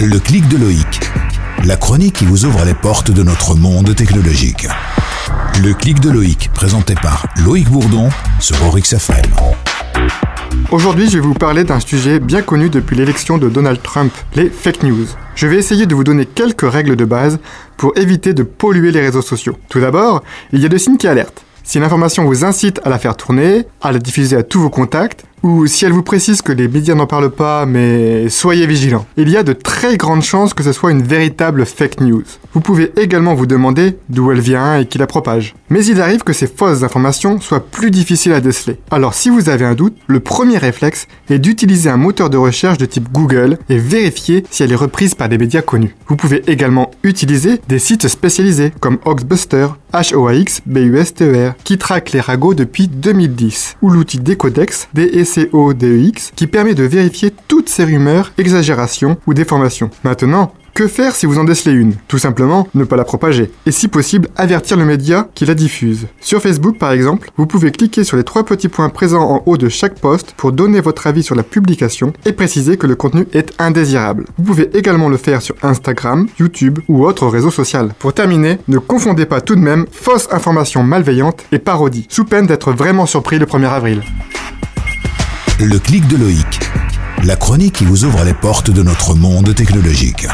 Le clic de Loïc. La chronique qui vous ouvre les portes de notre monde technologique. Le clic de Loïc, présenté par Loïc Bourdon sur Orix FM. Aujourd'hui, je vais vous parler d'un sujet bien connu depuis l'élection de Donald Trump, les fake news. Je vais essayer de vous donner quelques règles de base pour éviter de polluer les réseaux sociaux. Tout d'abord, il y a deux signes qui alertent. Si l'information vous incite à la faire tourner, à la diffuser à tous vos contacts, ou si elle vous précise que les médias n'en parlent pas, mais soyez vigilants. Il y a de très grandes chances que ce soit une véritable fake news. Vous pouvez également vous demander d'où elle vient et qui la propage. Mais il arrive que ces fausses informations soient plus difficiles à déceler. Alors si vous avez un doute, le premier réflexe est d'utiliser un moteur de recherche de type Google et vérifier si elle est reprise par des médias connus. Vous pouvez également utiliser des sites spécialisés comme Oxbuster, H-O-A-X, B-U-S-T-E-R, qui traquent les ragots depuis 2010, ou l'outil Decodex, D-E-C-O-D-E-X, qui permet de vérifier toutes ces rumeurs, exagérations ou déformations. Maintenant, que faire si vous en décelez une? Tout simplement, ne pas la propager. Et si possible, avertir le média qui la diffuse. Sur Facebook, par exemple, vous pouvez cliquer sur les trois petits points présents en haut de chaque post pour donner votre avis sur la publication et préciser que le contenu est indésirable. Vous pouvez également le faire sur Instagram, YouTube ou autre réseau social. Pour terminer, ne confondez pas tout de même fausses informations malveillantes et parodies, sous peine d'être vraiment surpris le 1er avril. Le clic de Loïc. La chronique qui vous ouvre les portes de notre monde technologique.